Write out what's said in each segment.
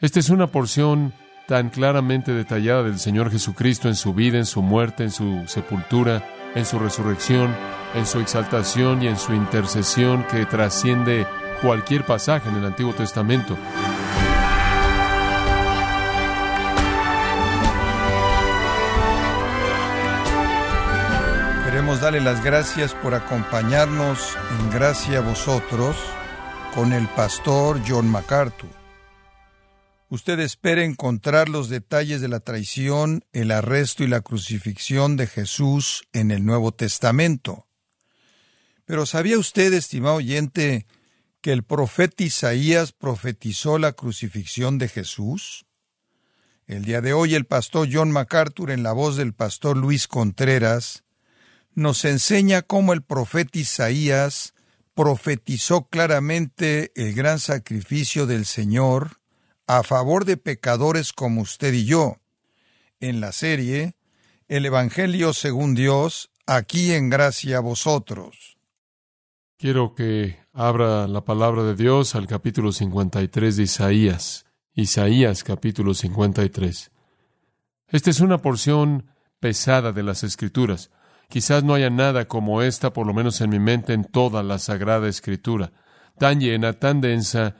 Esta es una porción tan claramente detallada del Señor Jesucristo en su vida, en su muerte, en su sepultura, en su resurrección, en su exaltación y en su intercesión que trasciende cualquier pasaje en el Antiguo Testamento. Queremos darle las gracias por acompañarnos en Gracia a vosotros con el pastor John MacArthur. Usted espera encontrar los detalles de la traición, el arresto y la crucifixión de Jesús en el Nuevo Testamento. Pero ¿sabía usted, estimado oyente, que el profeta Isaías profetizó la crucifixión de Jesús? El día de hoy el pastor John MacArthur, en la voz del pastor Luis Contreras, nos enseña cómo el profeta Isaías profetizó claramente el gran sacrificio del Señor a favor de pecadores como usted y yo. En la serie El Evangelio según Dios, aquí en gracia a vosotros. Quiero que abra la palabra de Dios al capítulo 53 de Isaías. Isaías capítulo 53. Esta es una porción pesada de las Escrituras. Quizás no haya nada como esta, por lo menos en mi mente, en toda la Sagrada Escritura. Tan llena, tan densa,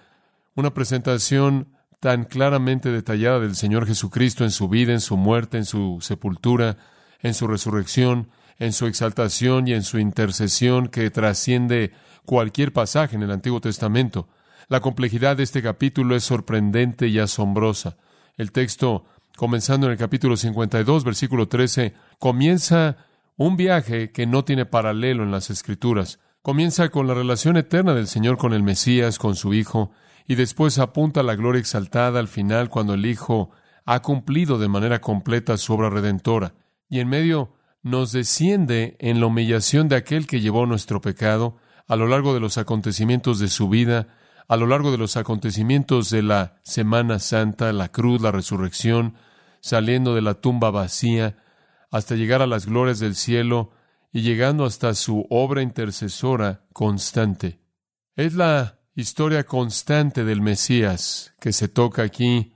una presentación tan claramente detallada del Señor Jesucristo en su vida, en su muerte, en su sepultura, en su resurrección, en su exaltación y en su intercesión que trasciende cualquier pasaje en el Antiguo Testamento. La complejidad de este capítulo es sorprendente y asombrosa. El texto, comenzando en el capítulo 52, versículo 13, comienza un viaje que no tiene paralelo en las Escrituras. Comienza con la relación eterna del Señor con el Mesías, con su Hijo, y después apunta a la gloria exaltada al final cuando el Hijo ha cumplido de manera completa su obra redentora. Y en medio nos desciende en la humillación de aquel que llevó nuestro pecado a lo largo de los acontecimientos de su vida, a lo largo de los acontecimientos de la Semana Santa, la cruz, la resurrección, saliendo de la tumba vacía, hasta llegar a las glorias del cielo y llegando hasta su obra intercesora constante. Es la historia constante del Mesías que se toca aquí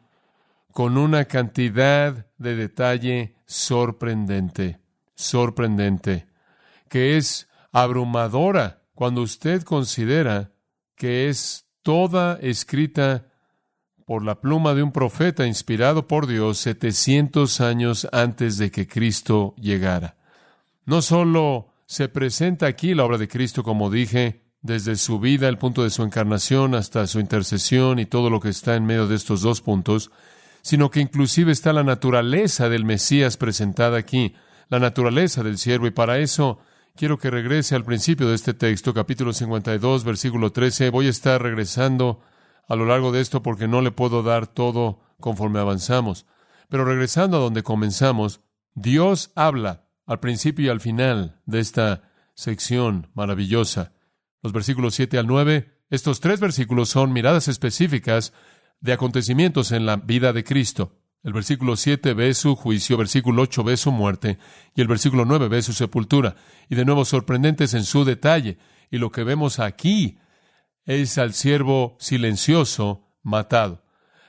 con una cantidad de detalle sorprendente, sorprendente, que es abrumadora cuando usted considera que es toda escrita por la pluma de un profeta inspirado por Dios 700 años antes de que Cristo llegara. No solo se presenta aquí la obra de Cristo, como dije, desde su vida, el punto de su encarnación, hasta su intercesión y todo lo que está en medio de estos dos puntos, sino que inclusive está la naturaleza del Mesías presentada aquí, la naturaleza del siervo, y para eso quiero que regrese al principio de este texto, capítulo 52, versículo 13. Voy a estar regresando a lo largo de esto porque no le puedo dar todo conforme avanzamos. Pero regresando a donde comenzamos, Dios habla al principio y al final de esta sección maravillosa los versículos 7 al 9. Estos tres versículos son miradas específicas de acontecimientos en la vida de Cristo. El versículo 7 ve su juicio, versículo 8 ve su muerte y el versículo 9 ve su sepultura. Y de nuevo sorprendentes en su detalle. Y lo que vemos aquí es al siervo silencioso matado.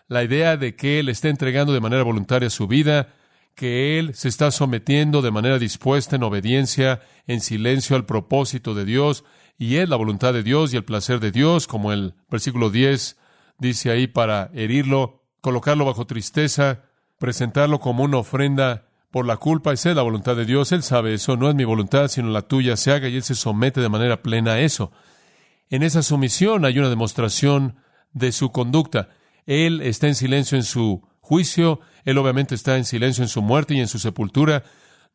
La idea de que Él está entregando de manera voluntaria su vida, que Él se está sometiendo de manera dispuesta en obediencia, en silencio al propósito de Dios, y es la voluntad de Dios y el placer de Dios, como el versículo 10 dice ahí, para herirlo, colocarlo bajo tristeza, presentarlo como una ofrenda por la culpa, esa es la voluntad de Dios. Él sabe eso, no es mi voluntad, sino la tuya se haga y Él se somete de manera plena a eso. En esa sumisión hay una demostración de su conducta. Él está en silencio en su juicio, Él obviamente está en silencio en su muerte y en su sepultura,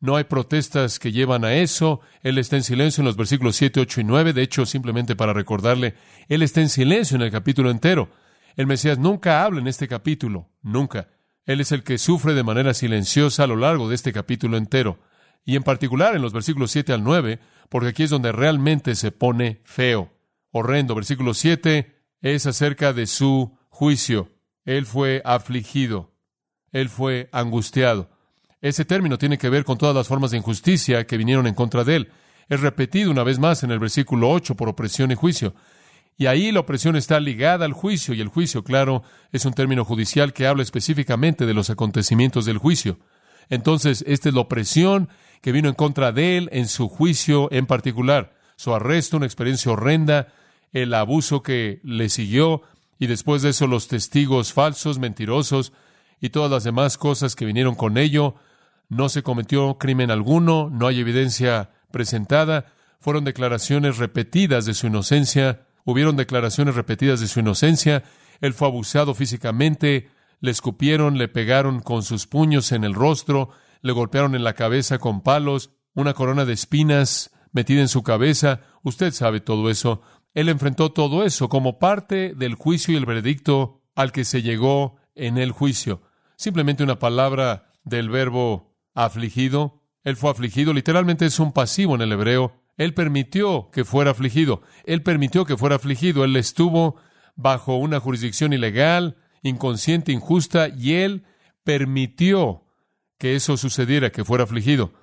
no hay protestas que llevan a eso. Él está en silencio en los versículos 7, 8 y 9. De hecho, simplemente para recordarle, Él está en silencio en el capítulo entero. El Mesías nunca habla en este capítulo, nunca. Él es el que sufre de manera silenciosa a lo largo de este capítulo entero. Y en particular en los versículos 7 al 9, porque aquí es donde realmente se pone feo, horrendo. Versículo 7 es acerca de su juicio. Él fue afligido, él fue angustiado. Ese término tiene que ver con todas las formas de injusticia que vinieron en contra de él. Es repetido una vez más en el versículo 8 por opresión y juicio. Y ahí la opresión está ligada al juicio, y el juicio, claro, es un término judicial que habla específicamente de los acontecimientos del juicio. Entonces, esta es la opresión que vino en contra de él en su juicio en particular. Su arresto, una experiencia horrenda, el abuso que le siguió, y después de eso los testigos falsos, mentirosos, y todas las demás cosas que vinieron con ello. No se cometió crimen alguno, no hay evidencia presentada, fueron declaraciones repetidas de su inocencia, hubieron declaraciones repetidas de su inocencia, él fue abusado físicamente, le escupieron, le pegaron con sus puños en el rostro, le golpearon en la cabeza con palos, una corona de espinas metida en su cabeza, usted sabe todo eso. Él enfrentó todo eso como parte del juicio y el veredicto al que se llegó en el juicio. Simplemente una palabra del verbo afligido. Él fue afligido, literalmente es un pasivo en el hebreo. Él permitió que fuera afligido. Él permitió que fuera afligido. Él estuvo bajo una jurisdicción ilegal, inconsciente, injusta, y él permitió que eso sucediera, que fuera afligido.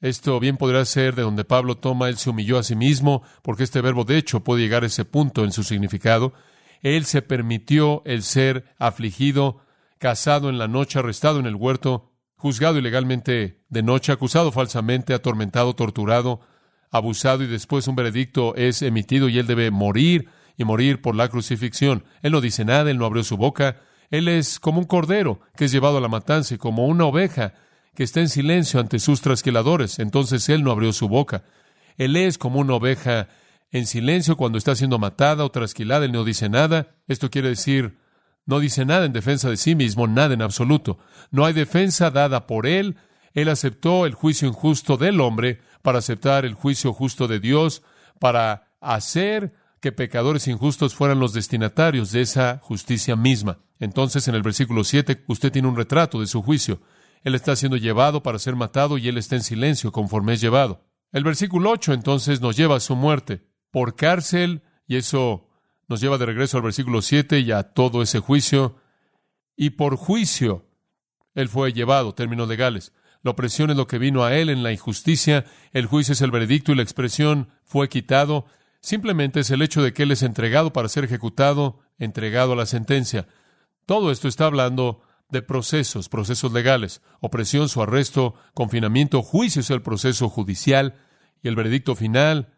Esto bien podrá ser de donde Pablo toma, él se humilló a sí mismo, porque este verbo de hecho puede llegar a ese punto en su significado. Él se permitió el ser afligido, casado en la noche, arrestado en el huerto, juzgado ilegalmente de noche, acusado falsamente, atormentado, torturado, abusado y después un veredicto es emitido y él debe morir y morir por la crucifixión. Él no dice nada, él no abrió su boca. Él es como un cordero que es llevado a la matanza y como una oveja que está en silencio ante sus trasquiladores. Entonces él no abrió su boca. Él es como una oveja en silencio cuando está siendo matada o trasquilada. Él no dice nada. Esto quiere decir, no dice nada en defensa de sí mismo, nada en absoluto. No hay defensa dada por él. Él aceptó el juicio injusto del hombre para aceptar el juicio justo de Dios, para hacer que pecadores injustos fueran los destinatarios de esa justicia misma. Entonces, en el versículo 7, usted tiene un retrato de su juicio. Él está siendo llevado para ser matado y él está en silencio conforme es llevado. El versículo 8 entonces nos lleva a su muerte por cárcel, y eso nos lleva de regreso al versículo 7 y a todo ese juicio, y por juicio él fue llevado, términos legales. La opresión es lo que vino a él en la injusticia, el juicio es el veredicto y la expresión fue quitado. Simplemente es el hecho de que él es entregado para ser ejecutado, entregado a la sentencia. Todo esto está hablando de procesos, procesos legales, opresión, su arresto, confinamiento, juicio es el proceso judicial y el veredicto final,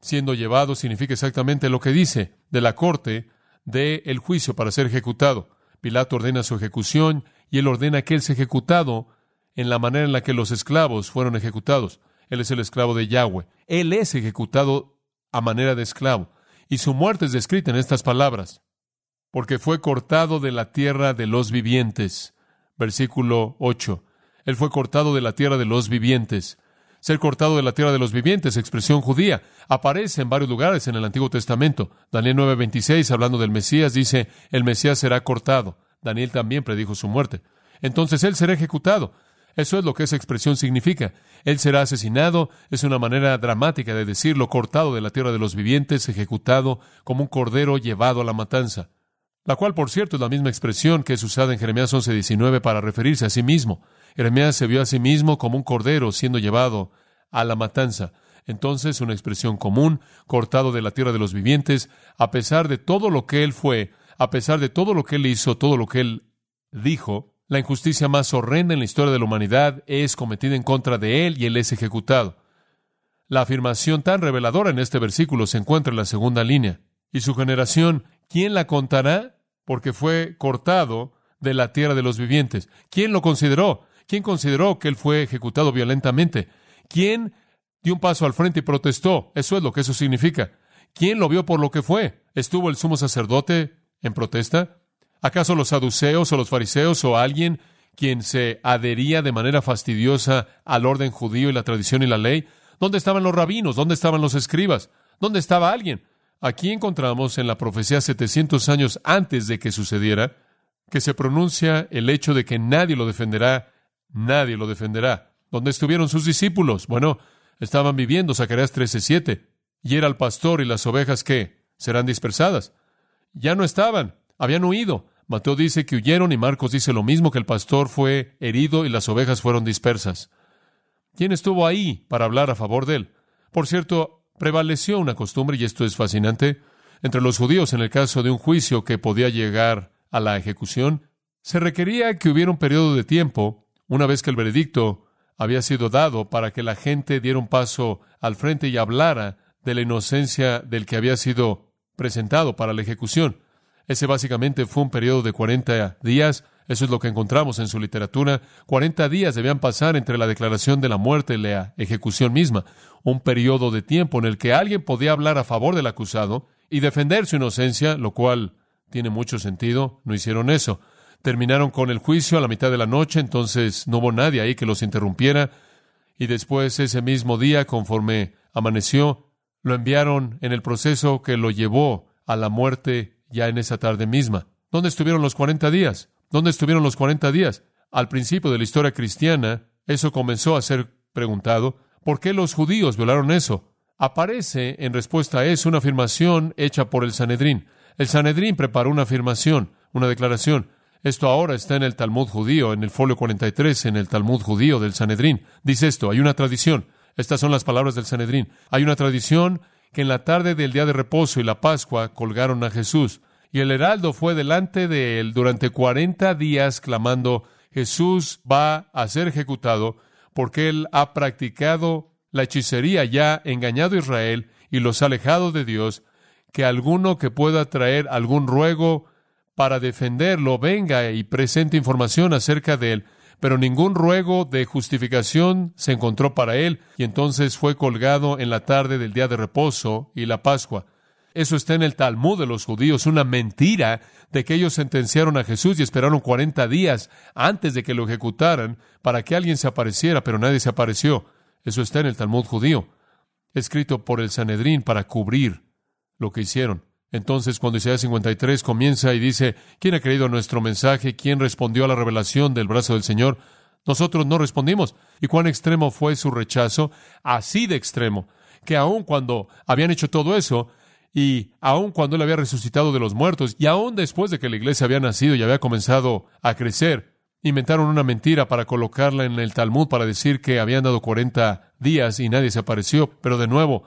siendo llevado, significa exactamente lo que dice de la corte del el juicio para ser ejecutado. Pilato ordena su ejecución y él ordena que él sea ejecutado en la manera en la que los esclavos fueron ejecutados. Él es el esclavo de Yahweh. Él es ejecutado a manera de esclavo. Y su muerte es descrita en estas palabras. Porque fue cortado de la tierra de los vivientes. Versículo 8. Él fue cortado de la tierra de los vivientes. Ser cortado de la tierra de los vivientes, expresión judía, aparece en varios lugares en el Antiguo Testamento. Daniel 9:26, hablando del Mesías, dice, el Mesías será cortado. Daniel también predijo su muerte. Entonces él será ejecutado. Eso es lo que esa expresión significa. Él será asesinado, es una manera dramática de decirlo, cortado de la tierra de los vivientes, ejecutado como un cordero llevado a la matanza. La cual, por cierto, es la misma expresión que es usada en Jeremías 11:19 para referirse a sí mismo. Jeremías se vio a sí mismo como un cordero siendo llevado a la matanza. Entonces, una expresión común, cortado de la tierra de los vivientes, a pesar de todo lo que él fue, a pesar de todo lo que él hizo, todo lo que él dijo, la injusticia más horrenda en la historia de la humanidad es cometida en contra de él y él es ejecutado. La afirmación tan reveladora en este versículo se encuentra en la segunda línea. Y su generación, ¿quién la contará? Porque fue cortado de la tierra de los vivientes. ¿Quién lo consideró? ¿Quién consideró que él fue ejecutado violentamente? ¿Quién dio un paso al frente y protestó? Eso es lo que eso significa. ¿Quién lo vio por lo que fue? ¿Estuvo el sumo sacerdote en protesta? ¿Acaso los saduceos o los fariseos o alguien quien se adhería de manera fastidiosa al orden judío y la tradición y la ley? ¿Dónde estaban los rabinos? ¿Dónde estaban los escribas? ¿Dónde estaba alguien? Aquí encontramos en la profecía 700 años antes de que sucediera que se pronuncia el hecho de que nadie lo defenderá, nadie lo defenderá. ¿Dónde estuvieron sus discípulos? Bueno, estaban viviendo Zacarías 13:7. Y era el pastor y las ovejas que serán dispersadas. Ya no estaban habían huido. Mateo dice que huyeron y Marcos dice lo mismo, que el pastor fue herido y las ovejas fueron dispersas. ¿Quién estuvo ahí para hablar a favor de él? Por cierto, prevaleció una costumbre, y esto es fascinante. entre los judíos en el caso de un juicio que podía llegar a la ejecución, se requería que hubiera un periodo de tiempo, una vez que el veredicto había sido dado, para que la gente diera un paso al frente y hablara de la inocencia del que había sido presentado para la ejecución. Ese básicamente fue un periodo de 40 días. Eso es lo que encontramos en su literatura. 40 días debían pasar entre la declaración de la muerte y la ejecución misma. Un periodo de tiempo en el que alguien podía hablar a favor del acusado y defender su inocencia, lo cual tiene mucho sentido. No hicieron eso. Terminaron con el juicio a la mitad de la noche, entonces no hubo nadie ahí que los interrumpiera. Y después, ese mismo día, conforme amaneció, lo enviaron en el proceso que lo llevó a la muerte ya en esa tarde misma. ¿Dónde estuvieron los 40 días? ¿Dónde estuvieron los 40 días? Al principio de la historia cristiana, eso comenzó a ser preguntado. ¿Por qué los judíos violaron eso? Aparece en respuesta a eso una afirmación hecha por el Sanedrín. El Sanedrín preparó una afirmación, una declaración. Esto ahora está en el Talmud judío, en el folio 43, en el Talmud judío del Sanedrín. Dice esto, hay una tradición. Estas son las palabras del Sanedrín. Hay una tradición que en la tarde del día de reposo y la Pascua colgaron a Jesús. Y el heraldo fue delante de él durante cuarenta días clamando, Jesús va a ser ejecutado porque él ha practicado la hechicería, ya engañado a Israel y los ha alejado de Dios, que alguno que pueda traer algún ruego para defenderlo venga y presente información acerca de él, pero ningún ruego de justificación se encontró para él, y entonces fue colgado en la tarde del día de reposo y la Pascua. Eso está en el Talmud de los judíos, una mentira de que ellos sentenciaron a Jesús y esperaron cuarenta días antes de que lo ejecutaran para que alguien se apareciera, pero nadie se apareció. Eso está en el Talmud judío, escrito por el Sanedrín para cubrir lo que hicieron. Entonces, cuando Isaías 53 comienza y dice, ¿quién ha creído nuestro mensaje? ¿Quién respondió a la revelación del brazo del Señor? Nosotros no respondimos. ¿Y cuán extremo fue su rechazo? Así de extremo, que aun cuando habían hecho todo eso, y aun cuando él había resucitado de los muertos, y aun después de que la iglesia había nacido y había comenzado a crecer, inventaron una mentira para colocarla en el Talmud para decir que habían dado 40 días y nadie se apareció. Pero de nuevo,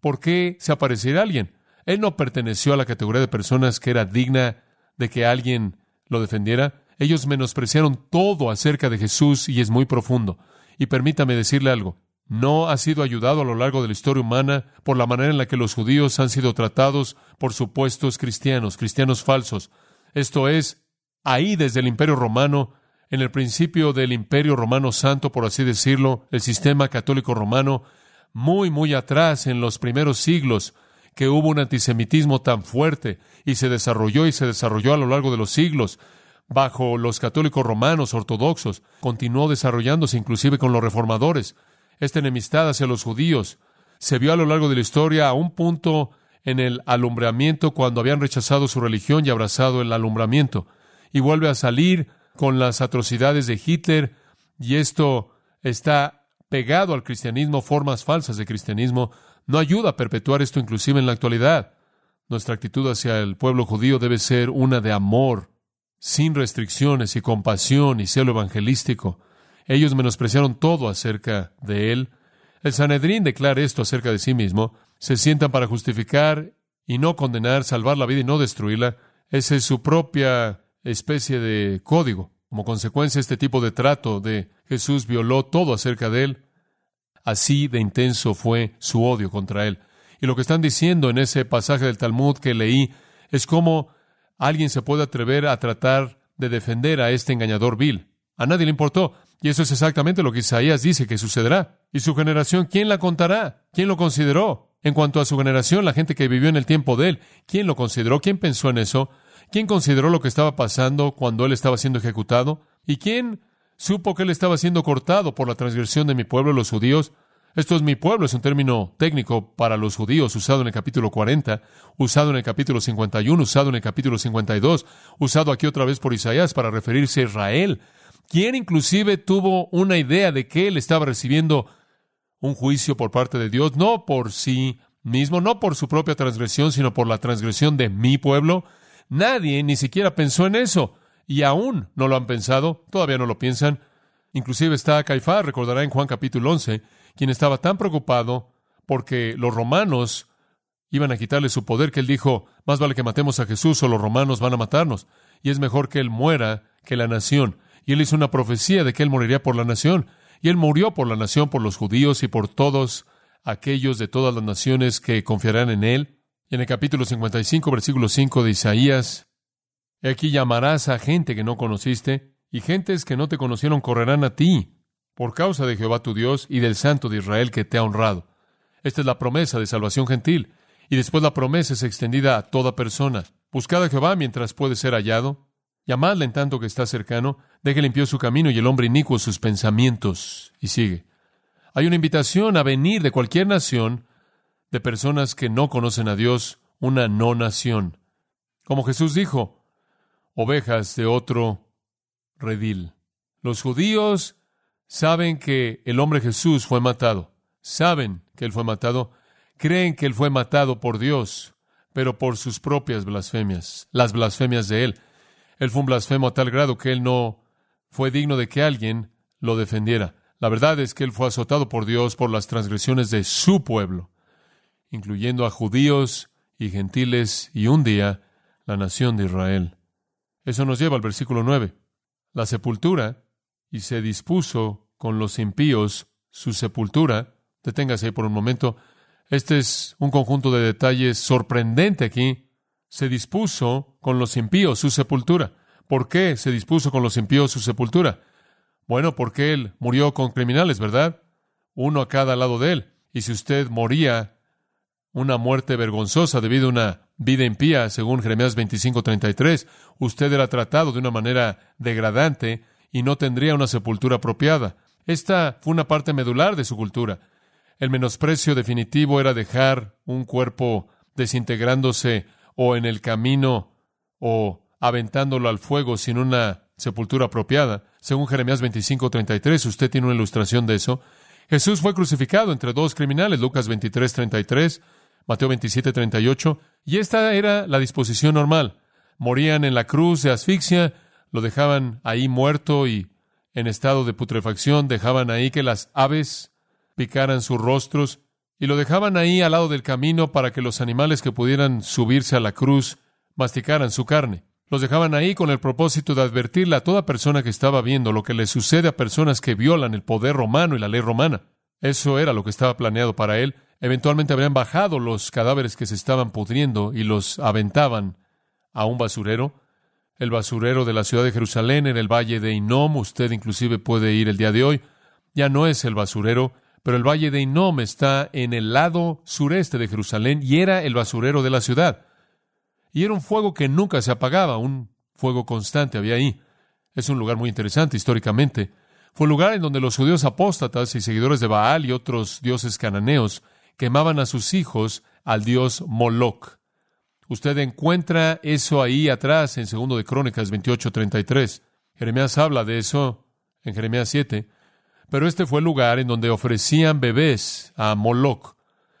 ¿por qué se apareciera alguien? Él no perteneció a la categoría de personas que era digna de que alguien lo defendiera. Ellos menospreciaron todo acerca de Jesús y es muy profundo. Y permítame decirle algo. No ha sido ayudado a lo largo de la historia humana por la manera en la que los judíos han sido tratados por supuestos cristianos, cristianos falsos. Esto es, ahí desde el Imperio Romano, en el principio del Imperio Romano Santo, por así decirlo, el sistema católico romano, muy, muy atrás en los primeros siglos, que hubo un antisemitismo tan fuerte y se desarrolló y se desarrolló a lo largo de los siglos bajo los católicos romanos ortodoxos, continuó desarrollándose inclusive con los reformadores. Esta enemistad hacia los judíos se vio a lo largo de la historia a un punto en el alumbramiento cuando habían rechazado su religión y abrazado el alumbramiento. Y vuelve a salir con las atrocidades de Hitler y esto está pegado al cristianismo, formas falsas de cristianismo, no ayuda a perpetuar esto inclusive en la actualidad. Nuestra actitud hacia el pueblo judío debe ser una de amor, sin restricciones y compasión y celo evangelístico. Ellos menospreciaron todo acerca de él. El Sanedrín declara esto acerca de sí mismo. Se sientan para justificar y no condenar, salvar la vida y no destruirla. Esa es su propia especie de código. Como consecuencia, este tipo de trato de Jesús violó todo acerca de él. Así de intenso fue su odio contra él. Y lo que están diciendo en ese pasaje del Talmud que leí es cómo alguien se puede atrever a tratar de defender a este engañador vil. A nadie le importó. Y eso es exactamente lo que Isaías dice que sucederá. ¿Y su generación quién la contará? ¿Quién lo consideró? En cuanto a su generación, la gente que vivió en el tiempo de él, ¿quién lo consideró? ¿Quién pensó en eso? ¿Quién consideró lo que estaba pasando cuando él estaba siendo ejecutado? ¿Y quién supo que él estaba siendo cortado por la transgresión de mi pueblo, los judíos. Esto es mi pueblo, es un término técnico para los judíos, usado en el capítulo 40, usado en el capítulo 51, usado en el capítulo 52, usado aquí otra vez por Isaías para referirse a Israel, quien inclusive tuvo una idea de que él estaba recibiendo un juicio por parte de Dios, no por sí mismo, no por su propia transgresión, sino por la transgresión de mi pueblo. Nadie ni siquiera pensó en eso y aún no lo han pensado, todavía no lo piensan. Inclusive está Caifás, recordará en Juan capítulo 11, quien estaba tan preocupado porque los romanos iban a quitarle su poder, que él dijo, más vale que matemos a Jesús o los romanos van a matarnos, y es mejor que él muera que la nación. Y él hizo una profecía de que él moriría por la nación, y él murió por la nación, por los judíos y por todos aquellos de todas las naciones que confiarán en él. Y en el capítulo 55, versículo 5 de Isaías, aquí llamarás a gente que no conociste, y gentes que no te conocieron correrán a ti, por causa de Jehová tu Dios y del Santo de Israel que te ha honrado. Esta es la promesa de salvación gentil. Y después la promesa es extendida a toda persona. Buscad a Jehová mientras puede ser hallado. Llamadle en tanto que está cercano. Deje limpio su camino y el hombre inicuo sus pensamientos. Y sigue. Hay una invitación a venir de cualquier nación, de personas que no conocen a Dios, una no nación. Como Jesús dijo, ovejas de otro redil. Los judíos saben que el hombre Jesús fue matado. Saben que él fue matado creen que él fue matado por Dios, pero por sus propias blasfemias, las blasfemias de él. Él fue un blasfemo a tal grado que él no fue digno de que alguien lo defendiera. La verdad es que él fue azotado por Dios por las transgresiones de su pueblo, incluyendo a judíos y gentiles y un día la nación de Israel. Eso nos lleva al versículo 9. La sepultura, y se dispuso con los impíos su sepultura. Deténgase ahí por un momento. Este es un conjunto de detalles sorprendente aquí. Se dispuso con los impíos su sepultura. ¿Por qué se dispuso con los impíos su sepultura? Bueno, porque él murió con criminales, ¿verdad? Uno a cada lado de él. Y si usted moría una muerte vergonzosa debido a una vida impía, según Jeremías 25:33, usted era tratado de una manera degradante y no tendría una sepultura apropiada. Esta fue una parte medular de su cultura. El menosprecio definitivo era dejar un cuerpo desintegrándose o en el camino o aventándolo al fuego sin una sepultura apropiada. Según Jeremías 25:33, usted tiene una ilustración de eso. Jesús fue crucificado entre dos criminales, Lucas 23:33, Mateo 27:38, y esta era la disposición normal. Morían en la cruz de asfixia, lo dejaban ahí muerto y en estado de putrefacción, dejaban ahí que las aves picaran sus rostros y lo dejaban ahí al lado del camino para que los animales que pudieran subirse a la cruz masticaran su carne. Los dejaban ahí con el propósito de advertirle a toda persona que estaba viendo lo que le sucede a personas que violan el poder romano y la ley romana. Eso era lo que estaba planeado para él. Eventualmente habrían bajado los cadáveres que se estaban pudriendo y los aventaban a un basurero. El basurero de la ciudad de Jerusalén en el valle de Inom, usted inclusive puede ir el día de hoy, ya no es el basurero, pero el valle de Inom está en el lado sureste de Jerusalén y era el basurero de la ciudad. Y era un fuego que nunca se apagaba, un fuego constante había ahí. Es un lugar muy interesante históricamente. Fue un lugar en donde los judíos apóstatas y seguidores de Baal y otros dioses cananeos quemaban a sus hijos al dios Moloch. Usted encuentra eso ahí atrás en segundo de Crónicas 28:33. Jeremías habla de eso en Jeremías 7. Pero este fue el lugar en donde ofrecían bebés a Moloch.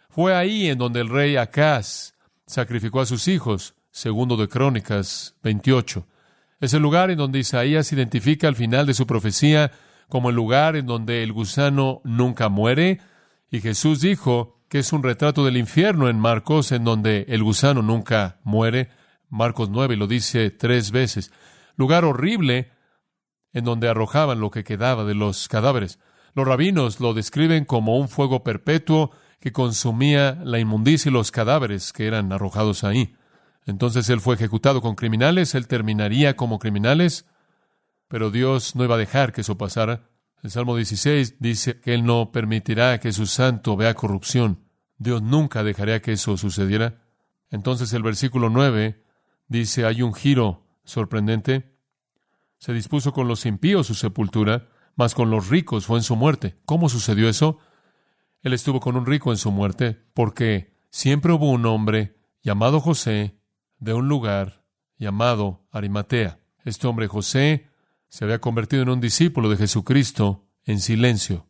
Fue ahí en donde el rey Acaz sacrificó a sus hijos, segundo de Crónicas 28. Es el lugar en donde Isaías identifica al final de su profecía como el lugar en donde el gusano nunca muere, y Jesús dijo que es un retrato del infierno en Marcos, en donde el gusano nunca muere. Marcos 9 lo dice tres veces. Lugar horrible en donde arrojaban lo que quedaba de los cadáveres. Los rabinos lo describen como un fuego perpetuo que consumía la inmundicia y los cadáveres que eran arrojados ahí. Entonces él fue ejecutado con criminales, él terminaría como criminales, pero Dios no iba a dejar que eso pasara. El Salmo 16 dice que él no permitirá que su santo vea corrupción. Dios nunca dejaría que eso sucediera. Entonces el versículo 9 dice, hay un giro sorprendente. Se dispuso con los impíos su sepultura, mas con los ricos fue en su muerte. ¿Cómo sucedió eso? Él estuvo con un rico en su muerte, porque siempre hubo un hombre llamado José de un lugar llamado Arimatea. Este hombre José se había convertido en un discípulo de Jesucristo en silencio,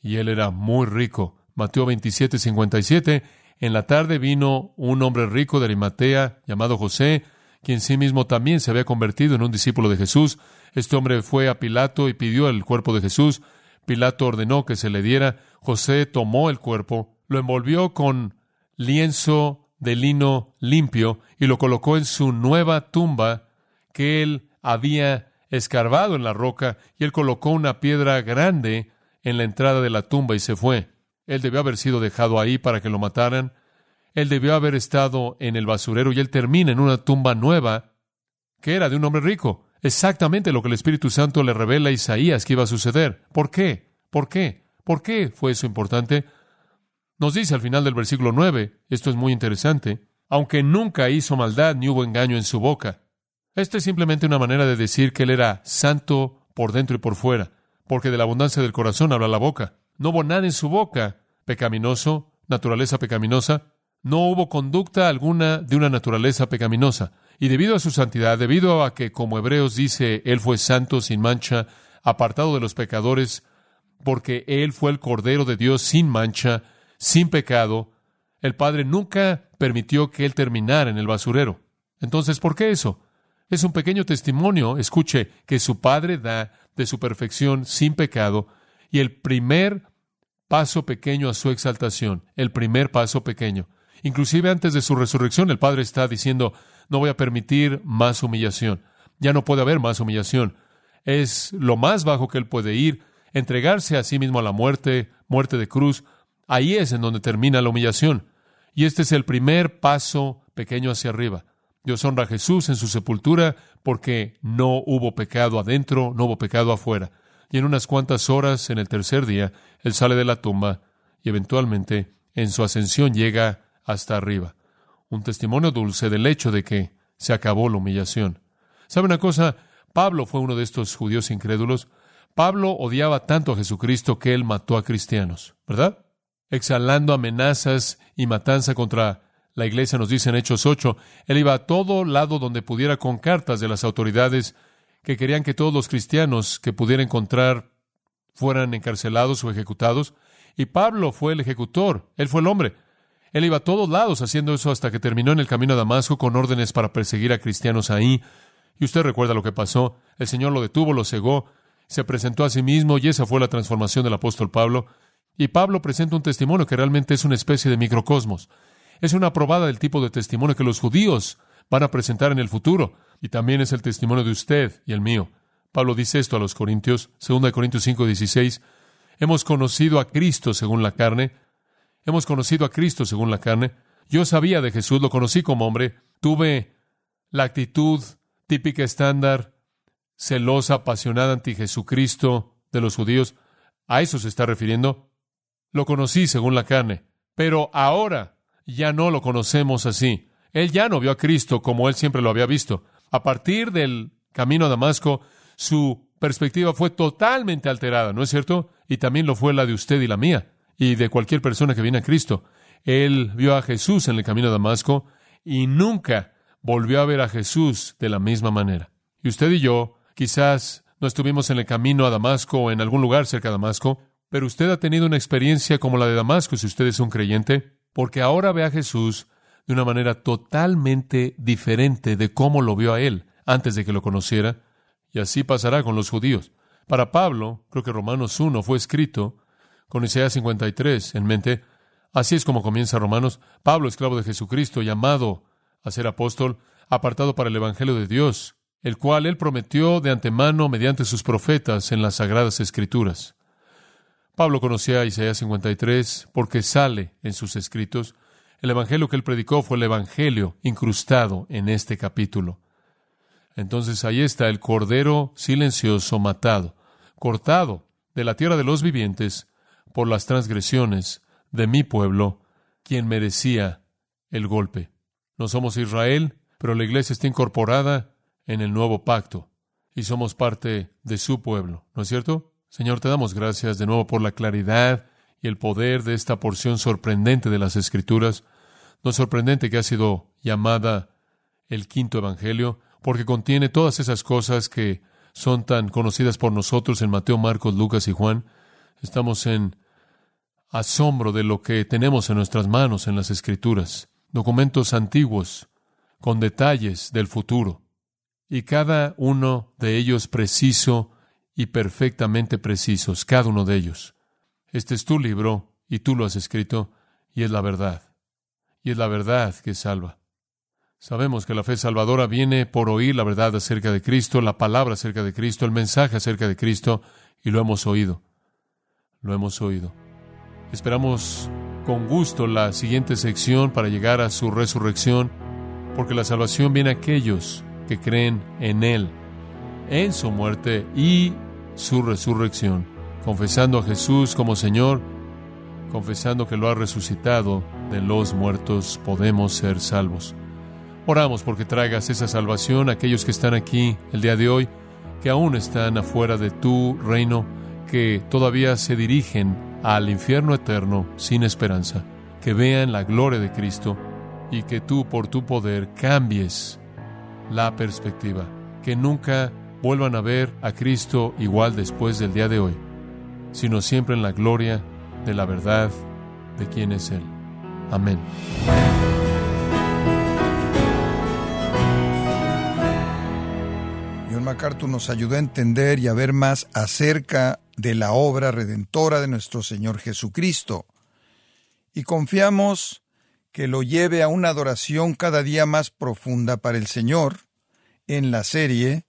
y él era muy rico. Mateo 27, 57. En la tarde vino un hombre rico de Arimatea llamado José, quien sí mismo también se había convertido en un discípulo de Jesús. Este hombre fue a Pilato y pidió el cuerpo de Jesús. Pilato ordenó que se le diera. José tomó el cuerpo, lo envolvió con lienzo de lino limpio y lo colocó en su nueva tumba que él había escarbado en la roca y él colocó una piedra grande en la entrada de la tumba y se fue. Él debió haber sido dejado ahí para que lo mataran. Él debió haber estado en el basurero y él termina en una tumba nueva que era de un hombre rico. Exactamente lo que el Espíritu Santo le revela a Isaías que iba a suceder. ¿Por qué? ¿Por qué? ¿Por qué fue eso importante? Nos dice al final del versículo 9, esto es muy interesante, aunque nunca hizo maldad ni hubo engaño en su boca. Esta es simplemente una manera de decir que él era santo por dentro y por fuera, porque de la abundancia del corazón habla la boca. No hubo nada en su boca pecaminoso, naturaleza pecaminosa, no hubo conducta alguna de una naturaleza pecaminosa. Y debido a su santidad, debido a que, como Hebreos dice, Él fue santo, sin mancha, apartado de los pecadores, porque Él fue el Cordero de Dios sin mancha, sin pecado, el Padre nunca permitió que Él terminara en el basurero. Entonces, ¿por qué eso? Es un pequeño testimonio, escuche, que su Padre da de su perfección sin pecado y el primer paso pequeño a su exaltación, el primer paso pequeño. Inclusive antes de su resurrección, el Padre está diciendo, no voy a permitir más humillación. Ya no puede haber más humillación. Es lo más bajo que Él puede ir, entregarse a sí mismo a la muerte, muerte de cruz. Ahí es en donde termina la humillación. Y este es el primer paso pequeño hacia arriba. Dios honra a Jesús en su sepultura porque no hubo pecado adentro, no hubo pecado afuera. Y en unas cuantas horas, en el tercer día, Él sale de la tumba y eventualmente en su ascensión llega hasta arriba. Un testimonio dulce del hecho de que se acabó la humillación. ¿Sabe una cosa? Pablo fue uno de estos judíos incrédulos. Pablo odiaba tanto a Jesucristo que él mató a cristianos, ¿verdad? Exhalando amenazas y matanza contra la iglesia nos dice en Hechos 8, él iba a todo lado donde pudiera con cartas de las autoridades que querían que todos los cristianos que pudiera encontrar fueran encarcelados o ejecutados. Y Pablo fue el ejecutor, él fue el hombre. Él iba a todos lados haciendo eso hasta que terminó en el camino a Damasco con órdenes para perseguir a cristianos ahí. Y usted recuerda lo que pasó. El Señor lo detuvo, lo cegó, se presentó a sí mismo y esa fue la transformación del apóstol Pablo. Y Pablo presenta un testimonio que realmente es una especie de microcosmos. Es una probada del tipo de testimonio que los judíos van a presentar en el futuro, y también es el testimonio de usted y el mío. Pablo dice esto a los Corintios, 2 Corintios 5, 16. Hemos conocido a Cristo según la carne. Hemos conocido a Cristo según la carne. Yo sabía de Jesús, lo conocí como hombre. Tuve la actitud típica estándar, celosa, apasionada anti Jesucristo de los judíos. A eso se está refiriendo. Lo conocí según la carne. Pero ahora ya no lo conocemos así. Él ya no vio a Cristo como él siempre lo había visto. A partir del camino a Damasco, su perspectiva fue totalmente alterada, ¿no es cierto? Y también lo fue la de usted y la mía, y de cualquier persona que viene a Cristo. Él vio a Jesús en el camino a Damasco y nunca volvió a ver a Jesús de la misma manera. Y usted y yo quizás no estuvimos en el camino a Damasco o en algún lugar cerca de Damasco, pero usted ha tenido una experiencia como la de Damasco si usted es un creyente porque ahora ve a Jesús de una manera totalmente diferente de cómo lo vio a él antes de que lo conociera, y así pasará con los judíos. Para Pablo, creo que Romanos 1 fue escrito con Isaías 53 en mente. Así es como comienza Romanos. Pablo, esclavo de Jesucristo, llamado a ser apóstol, apartado para el Evangelio de Dios, el cual él prometió de antemano mediante sus profetas en las sagradas escrituras. Pablo conocía a Isaías 53 porque sale en sus escritos. El evangelio que él predicó fue el evangelio incrustado en este capítulo. Entonces ahí está el cordero silencioso matado, cortado de la tierra de los vivientes por las transgresiones de mi pueblo, quien merecía el golpe. No somos Israel, pero la iglesia está incorporada en el nuevo pacto y somos parte de su pueblo, ¿no es cierto? Señor, te damos gracias de nuevo por la claridad y el poder de esta porción sorprendente de las Escrituras. No es sorprendente que ha sido llamada el quinto Evangelio, porque contiene todas esas cosas que son tan conocidas por nosotros en Mateo, Marcos, Lucas y Juan. Estamos en asombro de lo que tenemos en nuestras manos en las Escrituras, documentos antiguos con detalles del futuro, y cada uno de ellos preciso y perfectamente precisos, cada uno de ellos. Este es tu libro y tú lo has escrito y es la verdad. y es la verdad que salva. Sabemos que la fe salvadora viene por oír la verdad acerca de Cristo, la palabra acerca de Cristo, el mensaje acerca de Cristo, y lo hemos oído. Lo hemos oído. Esperamos con gusto la siguiente sección para llegar a su resurrección, porque la salvación viene a aquellos que creen en Él, en su muerte y su resurrección, confesando a Jesús como Señor, confesando que lo ha resucitado de los muertos, podemos ser salvos. Oramos porque traigas esa salvación a aquellos que están aquí el día de hoy, que aún están afuera de tu reino, que todavía se dirigen al infierno eterno sin esperanza, que vean la gloria de Cristo y que tú por tu poder cambies la perspectiva, que nunca vuelvan a ver a Cristo igual después del día de hoy, sino siempre en la gloria de la verdad de quién es Él. Amén. John MacArthur nos ayudó a entender y a ver más acerca de la obra redentora de nuestro Señor Jesucristo. Y confiamos que lo lleve a una adoración cada día más profunda para el Señor en la serie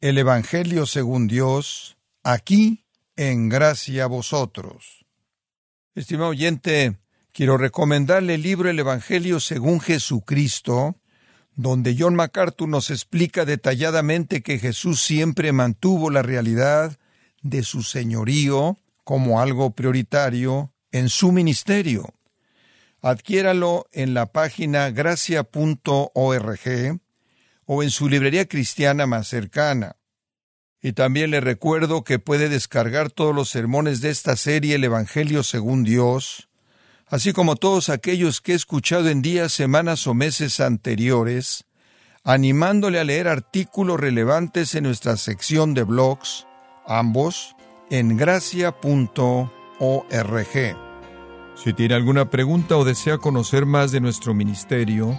El Evangelio según Dios, aquí en gracia a vosotros. Estimado oyente, quiero recomendarle el libro El Evangelio según Jesucristo, donde John MacArthur nos explica detalladamente que Jesús siempre mantuvo la realidad de su señorío como algo prioritario en su ministerio. Adquiéralo en la página gracia.org o en su librería cristiana más cercana. Y también le recuerdo que puede descargar todos los sermones de esta serie El Evangelio según Dios, así como todos aquellos que he escuchado en días, semanas o meses anteriores, animándole a leer artículos relevantes en nuestra sección de blogs, ambos en gracia.org. Si tiene alguna pregunta o desea conocer más de nuestro ministerio,